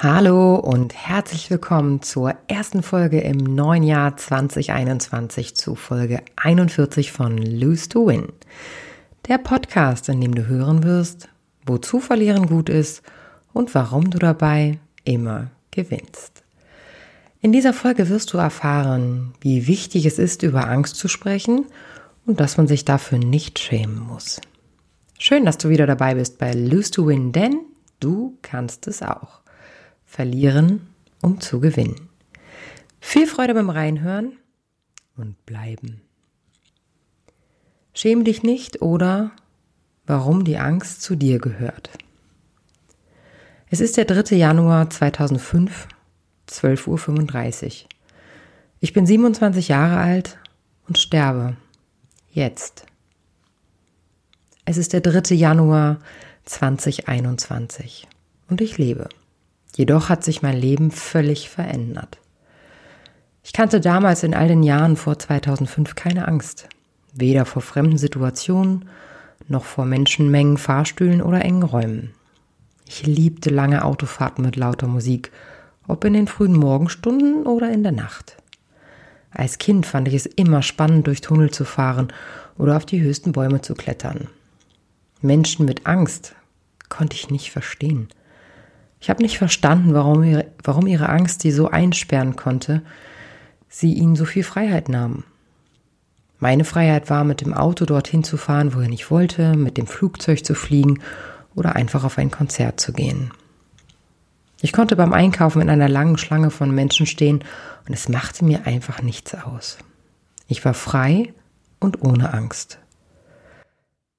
Hallo und herzlich willkommen zur ersten Folge im neuen Jahr 2021 zu Folge 41 von Lose to Win. Der Podcast, in dem du hören wirst, wozu verlieren gut ist und warum du dabei immer gewinnst. In dieser Folge wirst du erfahren, wie wichtig es ist, über Angst zu sprechen und dass man sich dafür nicht schämen muss. Schön, dass du wieder dabei bist bei Lose to Win, denn du kannst es auch verlieren, um zu gewinnen. Viel Freude beim Reinhören und bleiben. Schäm dich nicht oder warum die Angst zu dir gehört. Es ist der 3. Januar 2005, 12.35 Uhr. Ich bin 27 Jahre alt und sterbe. Jetzt. Es ist der 3. Januar 2021 und ich lebe. Jedoch hat sich mein Leben völlig verändert. Ich kannte damals in all den Jahren vor 2005 keine Angst. Weder vor fremden Situationen, noch vor Menschenmengen, Fahrstühlen oder engen Räumen. Ich liebte lange Autofahrten mit lauter Musik, ob in den frühen Morgenstunden oder in der Nacht. Als Kind fand ich es immer spannend, durch Tunnel zu fahren oder auf die höchsten Bäume zu klettern. Menschen mit Angst konnte ich nicht verstehen. Ich habe nicht verstanden, warum ihre, warum ihre Angst sie so einsperren konnte, sie ihnen so viel Freiheit nahm. Meine Freiheit war, mit dem Auto dorthin zu fahren, wohin ich wollte, mit dem Flugzeug zu fliegen oder einfach auf ein Konzert zu gehen. Ich konnte beim Einkaufen in einer langen Schlange von Menschen stehen und es machte mir einfach nichts aus. Ich war frei und ohne Angst.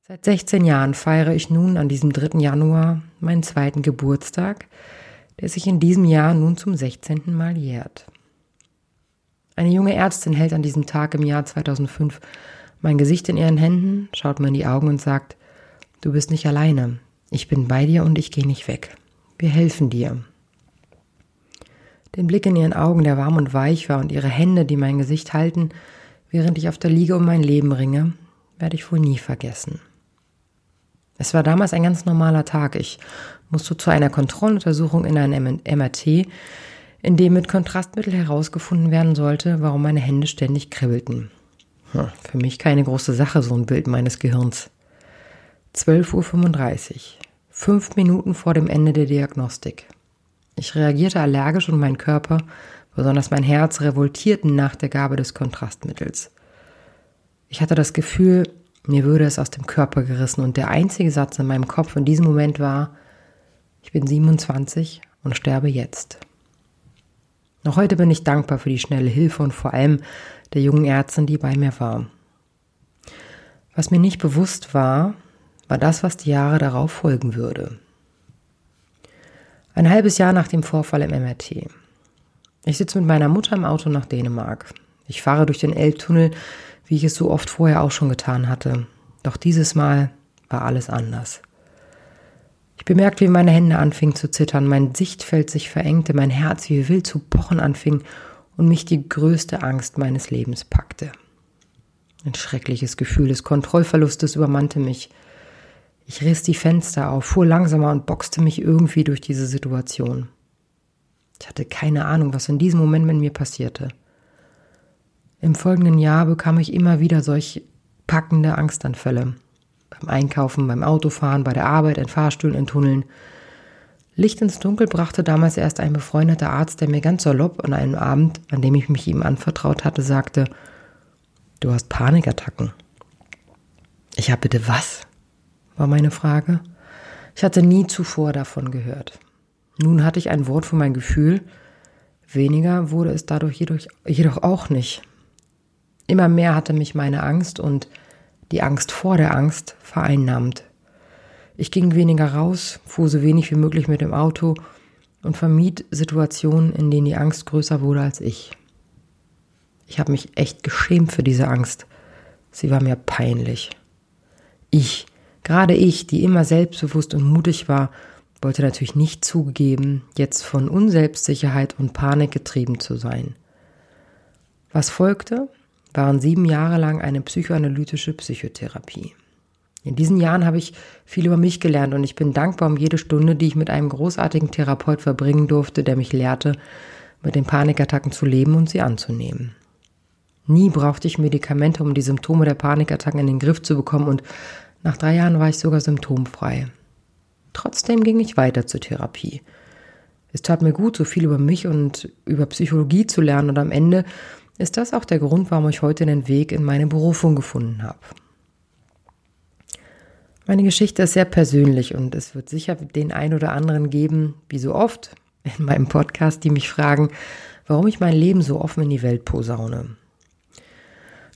Seit 16 Jahren feiere ich nun an diesem 3. Januar meinen zweiten Geburtstag, der sich in diesem Jahr nun zum 16. Mal jährt. Eine junge Ärztin hält an diesem Tag im Jahr 2005 mein Gesicht in ihren Händen, schaut mir in die Augen und sagt, du bist nicht alleine, ich bin bei dir und ich gehe nicht weg. Wir helfen dir. Den Blick in ihren Augen, der warm und weich war, und ihre Hände, die mein Gesicht halten, während ich auf der Liege um mein Leben ringe, werde ich wohl nie vergessen. Es war damals ein ganz normaler Tag. Ich musste zu einer Kontrolluntersuchung in ein MRT, in dem mit Kontrastmittel herausgefunden werden sollte, warum meine Hände ständig kribbelten. Hm, für mich keine große Sache, so ein Bild meines Gehirns. 12.35 Uhr. Fünf Minuten vor dem Ende der Diagnostik. Ich reagierte allergisch und mein Körper, besonders mein Herz, revoltierten nach der Gabe des Kontrastmittels. Ich hatte das Gefühl, mir würde es aus dem Körper gerissen und der einzige Satz in meinem Kopf in diesem Moment war, ich bin 27 und sterbe jetzt. Noch heute bin ich dankbar für die schnelle Hilfe und vor allem der jungen Ärztin, die bei mir war. Was mir nicht bewusst war, war das, was die Jahre darauf folgen würde. Ein halbes Jahr nach dem Vorfall im MRT. Ich sitze mit meiner Mutter im Auto nach Dänemark. Ich fahre durch den Elbtunnel, wie ich es so oft vorher auch schon getan hatte. Doch dieses Mal war alles anders. Ich bemerkte, wie meine Hände anfingen zu zittern, mein Sichtfeld sich verengte, mein Herz wie wild zu pochen anfing und mich die größte Angst meines Lebens packte. Ein schreckliches Gefühl des Kontrollverlustes übermannte mich. Ich riss die Fenster auf, fuhr langsamer und boxte mich irgendwie durch diese Situation. Ich hatte keine Ahnung, was in diesem Moment mit mir passierte. Im folgenden Jahr bekam ich immer wieder solch packende Angstanfälle. Beim Einkaufen, beim Autofahren, bei der Arbeit, in Fahrstühlen, in Tunneln. Licht ins Dunkel brachte damals erst ein befreundeter Arzt, der mir ganz salopp an einem Abend, an dem ich mich ihm anvertraut hatte, sagte, du hast Panikattacken. Ich habe bitte was? War meine Frage. Ich hatte nie zuvor davon gehört. Nun hatte ich ein Wort für mein Gefühl, weniger wurde es dadurch jedoch, jedoch auch nicht. Immer mehr hatte mich meine Angst und die Angst vor der Angst vereinnahmt. Ich ging weniger raus, fuhr so wenig wie möglich mit dem Auto und vermied Situationen, in denen die Angst größer wurde als ich. Ich habe mich echt geschämt für diese Angst. Sie war mir peinlich. Ich, gerade ich, die immer selbstbewusst und mutig war, wollte natürlich nicht zugeben, jetzt von Unselbstsicherheit und Panik getrieben zu sein. Was folgte, waren sieben Jahre lang eine psychoanalytische Psychotherapie. In diesen Jahren habe ich viel über mich gelernt und ich bin dankbar um jede Stunde, die ich mit einem großartigen Therapeut verbringen durfte, der mich lehrte, mit den Panikattacken zu leben und sie anzunehmen. Nie brauchte ich Medikamente, um die Symptome der Panikattacken in den Griff zu bekommen und nach drei Jahren war ich sogar symptomfrei. Trotzdem ging ich weiter zur Therapie. Es tat mir gut, so viel über mich und über Psychologie zu lernen und am Ende ist das auch der Grund, warum ich heute den Weg in meine Berufung gefunden habe. Meine Geschichte ist sehr persönlich und es wird sicher den ein oder anderen geben, wie so oft in meinem Podcast, die mich fragen, warum ich mein Leben so offen in die Welt posaune.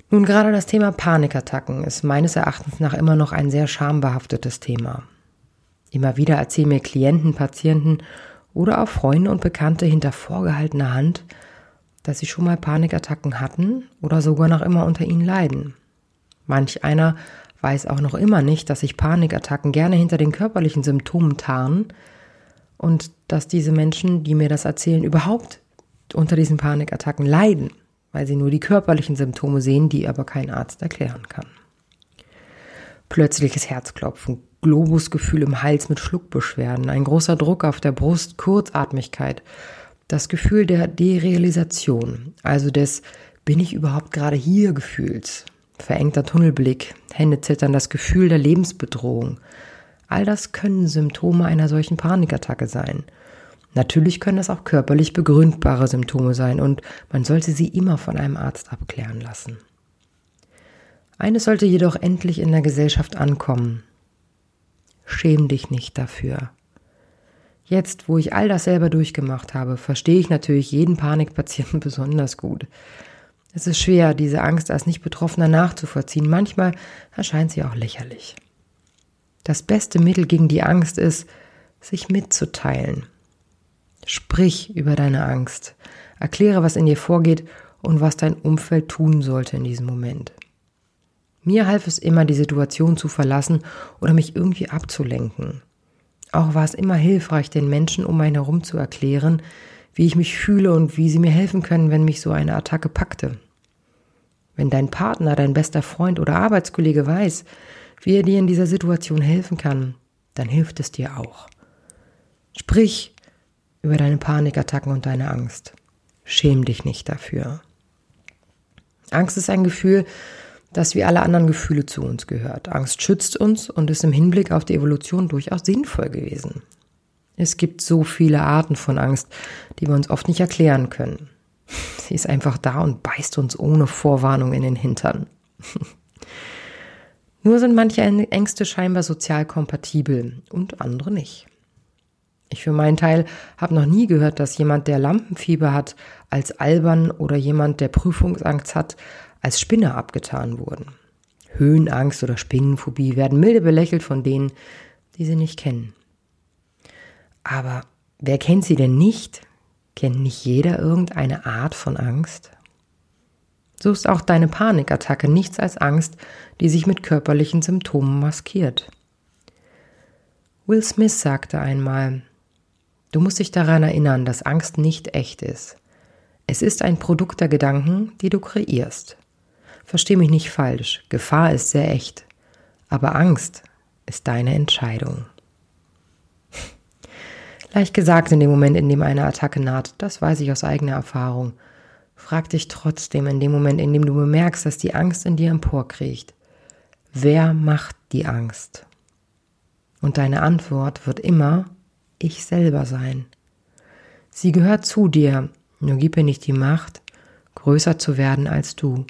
Nun, gerade das Thema Panikattacken ist meines Erachtens nach immer noch ein sehr schambehaftetes Thema. Immer wieder erzählen mir Klienten, Patienten oder auch Freunde und Bekannte hinter vorgehaltener Hand, dass sie schon mal Panikattacken hatten oder sogar noch immer unter ihnen leiden. Manch einer weiß auch noch immer nicht, dass sich Panikattacken gerne hinter den körperlichen Symptomen tarnen und dass diese Menschen, die mir das erzählen, überhaupt unter diesen Panikattacken leiden, weil sie nur die körperlichen Symptome sehen, die aber kein Arzt erklären kann. Plötzliches Herzklopfen, Globusgefühl im Hals mit Schluckbeschwerden, ein großer Druck auf der Brust, Kurzatmigkeit, das Gefühl der Derealisation, also des bin ich überhaupt gerade hier Gefühls, verengter Tunnelblick, Hände zittern, das Gefühl der Lebensbedrohung. All das können Symptome einer solchen Panikattacke sein. Natürlich können es auch körperlich begründbare Symptome sein und man sollte sie immer von einem Arzt abklären lassen. Eines sollte jedoch endlich in der Gesellschaft ankommen. Schäm dich nicht dafür. Jetzt, wo ich all das selber durchgemacht habe, verstehe ich natürlich jeden Panikpatienten besonders gut. Es ist schwer, diese Angst als Nicht-Betroffener nachzuvollziehen. Manchmal erscheint sie auch lächerlich. Das beste Mittel gegen die Angst ist, sich mitzuteilen. Sprich über deine Angst. Erkläre, was in dir vorgeht und was dein Umfeld tun sollte in diesem Moment. Mir half es immer, die Situation zu verlassen oder mich irgendwie abzulenken. Auch war es immer hilfreich, den Menschen um mich herum zu erklären, wie ich mich fühle und wie sie mir helfen können, wenn mich so eine Attacke packte. Wenn dein Partner, dein bester Freund oder Arbeitskollege weiß, wie er dir in dieser Situation helfen kann, dann hilft es dir auch. Sprich über deine Panikattacken und deine Angst. Schäm dich nicht dafür. Angst ist ein Gefühl, das wie alle anderen Gefühle zu uns gehört. Angst schützt uns und ist im Hinblick auf die Evolution durchaus sinnvoll gewesen. Es gibt so viele Arten von Angst, die wir uns oft nicht erklären können. Sie ist einfach da und beißt uns ohne Vorwarnung in den Hintern. Nur sind manche Ängste scheinbar sozial kompatibel und andere nicht. Ich für meinen Teil habe noch nie gehört, dass jemand, der Lampenfieber hat, als albern oder jemand, der Prüfungsangst hat, als Spinner abgetan wurden. Höhenangst oder Spinnenphobie werden milde belächelt von denen, die sie nicht kennen. Aber wer kennt sie denn nicht? Kennt nicht jeder irgendeine Art von Angst? So ist auch deine Panikattacke nichts als Angst, die sich mit körperlichen Symptomen maskiert. Will Smith sagte einmal, du musst dich daran erinnern, dass Angst nicht echt ist. Es ist ein Produkt der Gedanken, die du kreierst. Versteh mich nicht falsch, Gefahr ist sehr echt, aber Angst ist deine Entscheidung. Leicht gesagt in dem Moment, in dem eine Attacke naht, das weiß ich aus eigener Erfahrung. Frag dich trotzdem in dem Moment, in dem du bemerkst, dass die Angst in dir emporkriecht. Wer macht die Angst? Und deine Antwort wird immer ich selber sein. Sie gehört zu dir, nur gib ihr nicht die Macht, größer zu werden als du.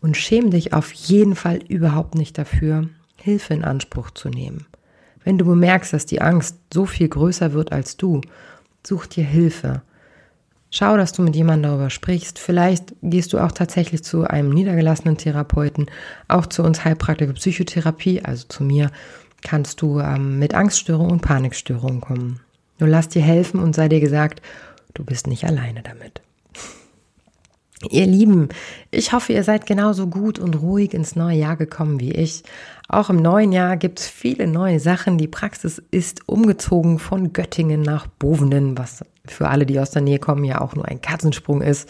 Und schäm dich auf jeden Fall überhaupt nicht dafür, Hilfe in Anspruch zu nehmen. Wenn du bemerkst, dass die Angst so viel größer wird als du, such dir Hilfe. Schau, dass du mit jemandem darüber sprichst. Vielleicht gehst du auch tatsächlich zu einem niedergelassenen Therapeuten, auch zu uns Heilpraktiker Psychotherapie, also zu mir, kannst du ähm, mit Angststörungen und Panikstörungen kommen. Nur lass dir helfen und sei dir gesagt, du bist nicht alleine damit. Ihr Lieben, ich hoffe, ihr seid genauso gut und ruhig ins neue Jahr gekommen wie ich. Auch im neuen Jahr gibt es viele neue Sachen. Die Praxis ist umgezogen von Göttingen nach Bovenen, was für alle, die aus der Nähe kommen, ja auch nur ein Katzensprung ist.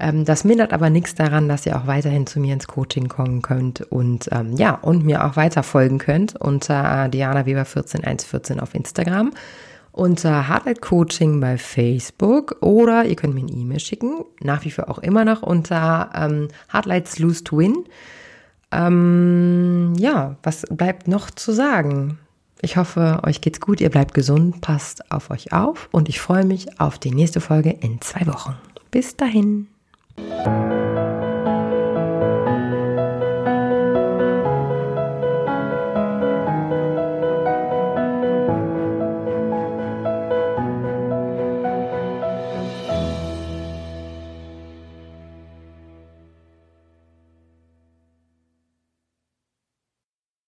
Ähm, das mindert aber nichts daran, dass ihr auch weiterhin zu mir ins Coaching kommen könnt und ähm, ja, und mir auch weiter folgen könnt unter Diana Weber 14114 auf Instagram unter Heartlight Coaching bei Facebook oder ihr könnt mir eine E-Mail schicken, nach wie vor auch immer noch unter ähm, Heartlights Lose to Win. Ähm, ja, was bleibt noch zu sagen? Ich hoffe, euch geht's gut, ihr bleibt gesund, passt auf euch auf und ich freue mich auf die nächste Folge in zwei Wochen. Bis dahin. you